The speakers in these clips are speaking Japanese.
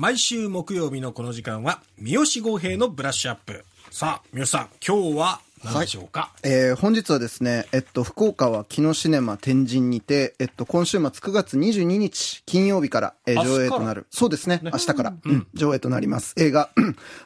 毎週木曜日のこの時間は、三好豪平のブラッシュアップ。さあ、三好さん、今日は何でしょうか、えー本日はですね、えっと、福岡は木野シネマ天神にて、えっと、今週末9月22日金曜日から、えー上映となる。そうですね、ね明日から、うん上映となります。映画、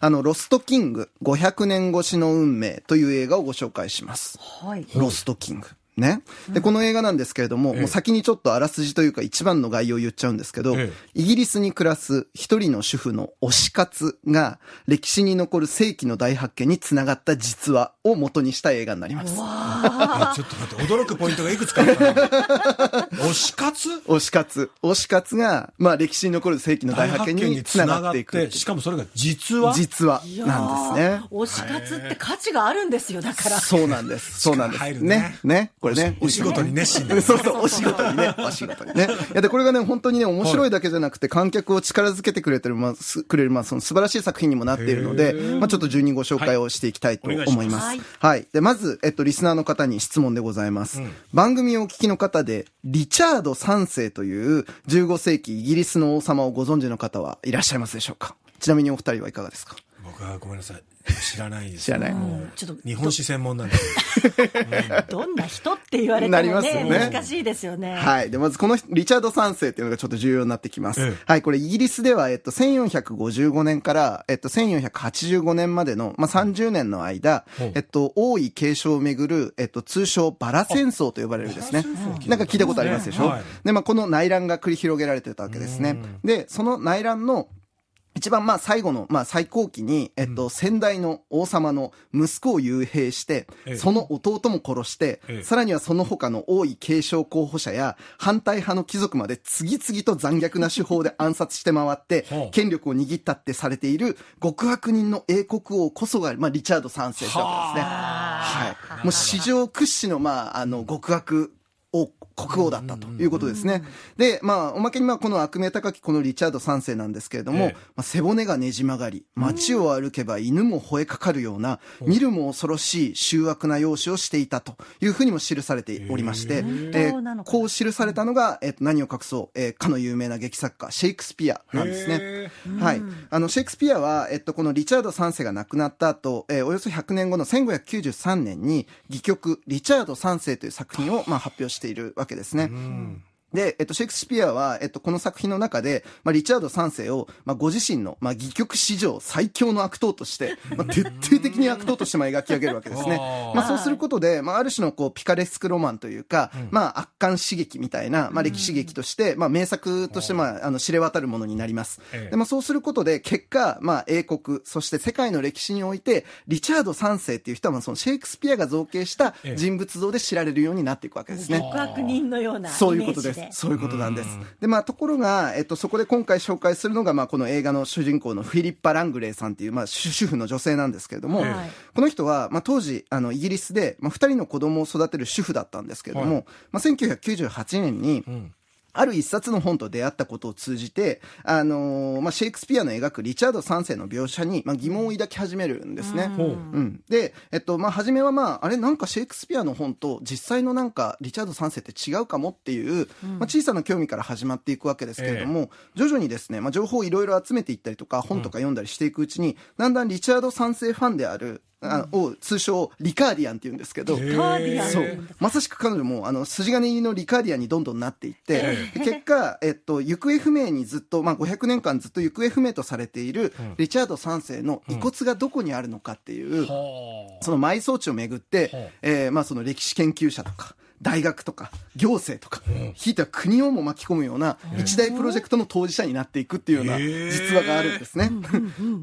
あの、ロストキング500年越しの運命という映画をご紹介します。はい。ロストキング。ね。で、この映画なんですけれども、ええもう先にちょっとあらすじというか一番の概要を言っちゃうんですけど、えイギリスに暮らす一人の主婦の推し活が歴史に残る世紀の大発見につながった実話を元にした映画になります。あちょっと待って、驚くポイントがいくつかあったな 推し活？推し活。推し活が、まあ歴史に残る世紀の大発見につながっていく。しかもそれが実は実話なんですね。推し活って価値があるんですよ、だから。そうなんです。そうなんです。力入るねね。ね。これね。お仕事に熱心だ そうそう、お仕事にね、お仕事にね。いや、で、これがね、本当にね、面白いだけじゃなくて、観客を力づけてくれてる、まあ、すくれる、まあ、その素晴らしい作品にもなっているので、まあ、ちょっと順にご紹介をしていきたいとはい思います。お願いしはい。で、まず、えっと、リスナーの方に質問でございます。番組をお聞きの方で、リチャード3世という15世紀イギリスの王様をご存知の方はいらっしゃいますでしょうか？ちなみにお二人はいかがですか？僕はごめんなさい。知らないです。知らないもうちょっと日本史専門なんで。どんな人って言われてなりもね、ますよね難しいですよね。はい。で、まずこのリチャード3世っていうのがちょっと重要になってきます。ええはい。これイギリスでは、えっと、1455年から、えっと、1485年までの、まあ、30年の間えっと、王位継承をめぐる、えっと、通称バラ戦争と呼ばれるですねバラ戦争。なんか聞いたことありますでしょ、はいで、まあ、この内乱が繰り広げられてたわけですね。で、その内乱の一番まあ最後の、まあ最高期に、えっと、先代の王様の息子を幽閉してええ、その弟も殺してええ、さらにはその他の王位継承候補者や反対派の貴族まで次々と残虐な手法で暗殺して回って 権力を握ったってされている極悪人の英国王こそが、まあリチャード3世ってわけですね。はい。もう史上屈指の、まあ、あの、極悪王、国王だったということですね。で、まあ、おまけに、まあ、この悪名高きこのリチャード3世なんですけれども、ええ。まあ、背骨がねじ曲がり、街を歩けば犬も吠えかかるような、見るも恐ろしい醜悪な容姿をしていたというふうにも記されておりまして、え。当なのかな？こう記されたのが、えっと、何を隠そう、えーかの有名な劇作家、シェイクスピアなんですね。へはい。あの、シェイクスピアは、えっと、このリチャード3世が亡くなった後、えーおよそ100年後の1593年に、戯曲、リチャード3世という作品を、まあ、発表してているわけですね。で、えっと、シェイクスピアは、えっと、この作品の中で、まあ、リチャード3世を、まあ、ご自身の、まあ、戯曲史上最強の悪党として、まあ、徹底的に悪党として、まあ、描き上げるわけですねまあ、そうすることで、まあ、ある種の、こう、ピカレスクロマンというか、まあ、圧巻刺激みたいな、まあ、歴史劇として、まあ、名作として、まあ、あの、知れ渡るものになります。ええで、まあ、そうすることで、結果、まあ、英国、そして世界の歴史において、リチャード3世っていう人は、まあ、その、シェイクスピアが造形したええ人物像で知られるようになっていくわけですね。極悪人のような。そういうことです。そういうことなんです。で、まあ、ところが、えっと、そこで今回紹介するのが、まあ、この映画の主人公のフィリッパ・ラングレーさんっていう、まあ、主主婦の女性なんですけれども、はい。この人は、まあ、当時、あの、イギリスで、まあ、二人の子供を育てる主婦だったんですけれども、はいまあ、1998年に、んある一冊の本と出会ったことを通じて、あのーまあ、シェイクスピアの描くリチャード3世の描写に、まあ、疑問を抱き始めるんですね。ほう。うん、で、えっと、まあ、初めはまあ、あれ、なんかシェイクスピアの本と実際のなんか、リチャード3世って違うかもっていう、まあ、小さな興味から始まっていくわけですけれども、徐々にですね、まあ、情報をいろいろ集めていったりとか、本とか読んだりしていくうちに、だんだんリチャード3世ファンである、あを通称リカーディアンって言うんですけど、そう。まさしく彼女も、あの、筋金入りのリカーディアンにどんどんなっていって、で結果、えっと、行方不明にずっと、まあ、500年間ずっと行方不明とされている、リチャード3世の遺骨がどこにあるのかっていう、はその埋葬地をめぐって、はあ。えーまあその歴史研究者とか、大学とか、行政とか、ひいては国をも巻き込むような一大プロジェクトの当事者になっていくっていうような実話があるんですね。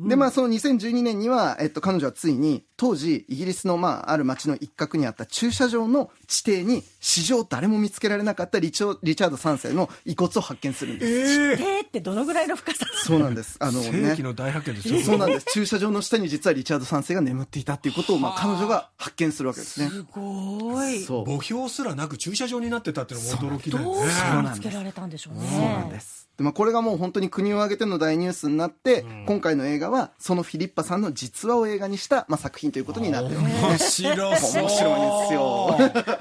で、まあその2012年には、えっと、彼女はついに、当時、イギリスのまあある町の一角にあった駐車場の地底に、史上誰も見つけられなかったリチョリチャード3世の遺骨を発見するんです。ええ手ってどのぐらいの深さそうなんです。あの世ね紀。の大発見ですよ。そうなんです。駐車場の下に実はリチャード3世が眠っていたっていうことを、まあ彼女が発見するわけですね。すごい。そう。墓標すらなく駐車場になってたっていうのも驚きだよね。どうしてそうなんです見つけられたんでしょうね。そうなんです。でまあ、これがもう本当に国を挙げての大ニュースになって、今回の映画はそのフィリッパさんの実話を映画にした、まあ、作品ということになってるわけですね。面白そう。面白いんですよ。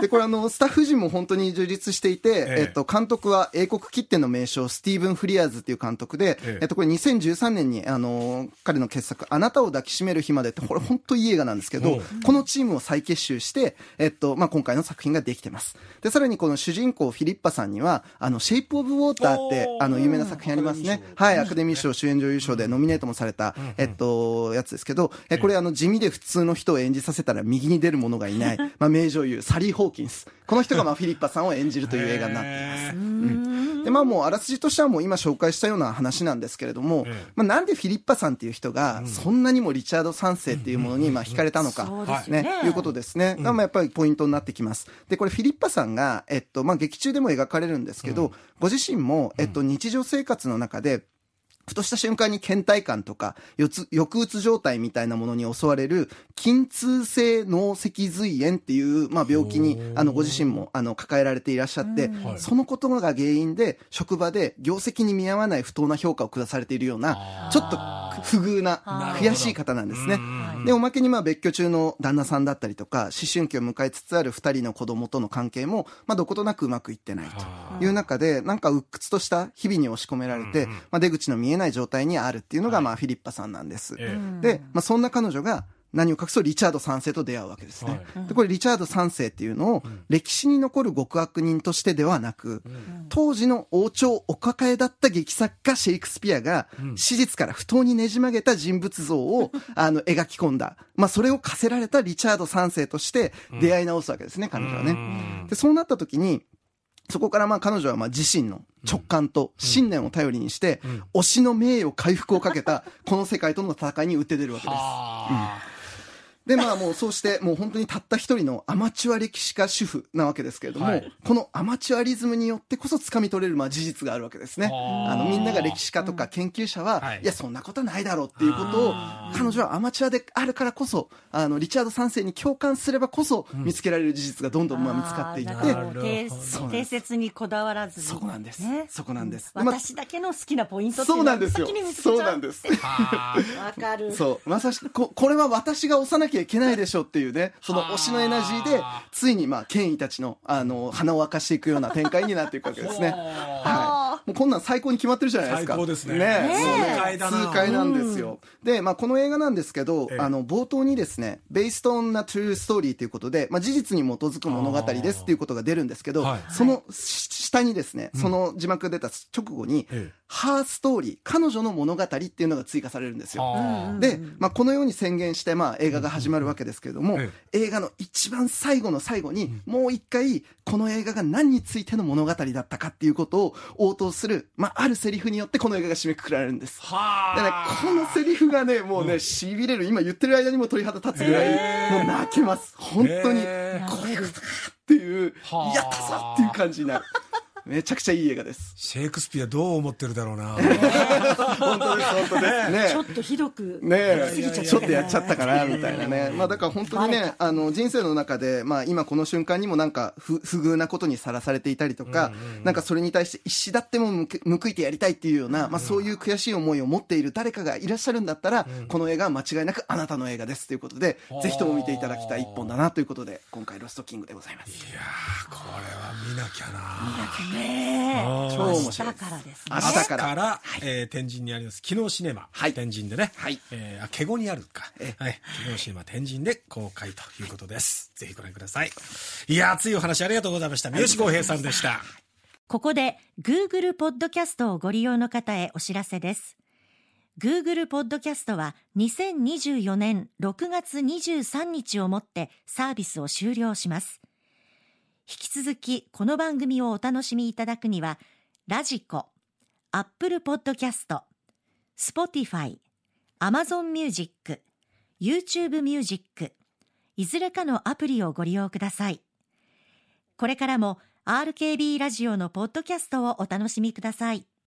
で、これあの、スタッフ陣も本当に充実していて、ええ。っと、監督は英国きっての名将、スティーブン・フリアーズっていう監督で、ええ。えっと、これ2013年に、あの、彼の傑作、あなたを抱きしめる日までって、これ本当いい映画なんですけどう。ん、このチームを再結集して、えっと、まあ、今回の作品ができてます。で、さらにこの主人公、フィリッパさんには、あの、シェイプ・オブ・ウォー。ターってあの、有名な作品ありますね。はい、アカデミー賞主演女優賞でノミネートもされた、えっと、やつですけど、え、これあの、地味で普通の人を演じさせたら右に出る者がいない、まあ、名女優、サリー・ホーキンス。この人がまあ、フィリッパさんを演じるという映画になっています。うん。でまあもうあらすじとしてはもう今紹介したような話なんですけれども、ええ。まあ、なんでフィリッパさんっていう人がそんなにもリチャード3世っていうものにまあ惹かれたのか、そうですよねいうことですね、がまあやっぱりポイントになってきます。でこれフィリッパさんが、えっとまあ、劇中でも描かれるんですけど、ご自身も、えっと、日常生活の中でふとした瞬間に倦怠感とか、抑うつ状態みたいなものに襲われる、筋痛性脳脊髄炎っていう、まあ、病気に、あの、ご自身も、あの、抱えられていらっしゃって、はい。そのことが原因で、職場で業績に見合わない不当な評価を下されているような、ちょっと不遇な、悔しい方なんですね。うんで、おまけにまあ別居中の旦那さんだったりとか、思春期を迎えつつある二人の子供との関係も、まあどことなくうまくいってないという中で、なんか鬱屈とした日々に押し込められて、まあ出口の見えない状態にあるっていうのがまあフィリッパさんなんです。ええ。で、まあそんな彼女が、何を隠そうリチャード3世と出会うわけですね。はで、これリチャード3世っていうのを歴史に残る極悪人としてではなく、当時の王朝お抱えだった劇作家シェイクスピアが、史実から不当にねじ曲げた人物像を、あの、描き込んだ。まあ、それを課せられたリチャード3世として出会い直すわけですね、彼女はね。で、そうなった時に、そこからまあ彼女はまあ自身の直感と信念を頼りにして、推しの名誉回復をかけた、この世界との戦いに打って出るわけです。あで、まあもうそうして、もう本当にたった一人のアマチュア歴史家主婦なわけですけれども、はい。このアマチュアリズムによってこそ掴み取れるまあ事実があるわけですね。あのみんなが歴史家とか研究者は、はい。い、や、そんなことはないだろうっていうことを、彼女はアマチュアであるからこそ、あの、リチャード3世に共感すればこそ、見つけられる事実がどんどんまあ見つかっていって、定説にこだわらずに。そこなんです。ね。そこなんです。私だけの好きなポイントそううなんですよ。先に見つけちゃう。そうなんです。わかる。そう。まさしく、こ、これは私が押さなきゃいけないでしょっていうね、その推しのエナジーで、ついにまあ、権威たちの、あの、鼻を明かしていくような展開になっていくわけですね。はい。もうこんなん最高に決まってるじゃないですか。最高ですね。ね痛快だな痛快なんですよ。で、まあ、この映画なんですけど、ええ。あの、冒頭にですね、Based on a True Story ということで、まあ、事実に基づく物語ですっていうことが出るんですけどはい、その下にですね、その字幕が出た直後にええ、ハーストーリー、彼女の物語っていうのが追加されるんですよ。で、まあ、このように宣言して、まあ、映画が始まるわけですけれども、え映画の一番最後の最後に、もう一回、この映画が何についての物語だったかっていうことを応答する、まあ、あるセリフによってこの映画が締めくくられるんです。はでねあ、このセリフがね、もうね、痺れる。今言ってる間にも鳥肌立つぐらい、もう泣けます。本当に。へーこれっていう、はあやったぞっていう感じになる。めちゃくちゃいい映画です。シェイクスピアどう思ってるだろうな。本当です、本当です。ねちょっとひどくねちょっとやっちゃったかな、みたいなね。まあだから本当にねあの、人生の中で、まあ今この瞬間にもなんか不不遇なことにさらされていたりとか、なんかそれに対して一死だっても報いてやりたいっていうような、まあそういう悔しい思いを持っている誰かがいらっしゃるんだったら、この映画は間違いなくあなたの映画ですということで、ぜひとも見ていただきたい一本だなということで、今回ロストキングでございます。いやーこれは見なきゃな。ねえあー超面白いからですね明日からから、えー天神にあります、昨日シネマ、はい天神でね、はいえーあ、ケゴにあるか、えはい、昨日シネマ天神で公開ということです。ぜひご覧ください。いやー、熱いお話ありがとうございました。三好浩平さんでした。ここで Google ポッドキャストをご利用の方へお知らせです。Google ポッドキャストは2024年6月23日をもってサービスを終了します。引き続きこの番組をお楽しみいただくには、 radiko、 Apple Podcast、Spotify、Amazon Music、YouTube Music、いずれかのアプリをご利用ください。これからも RKB ラジオのポッドキャストをお楽しみください。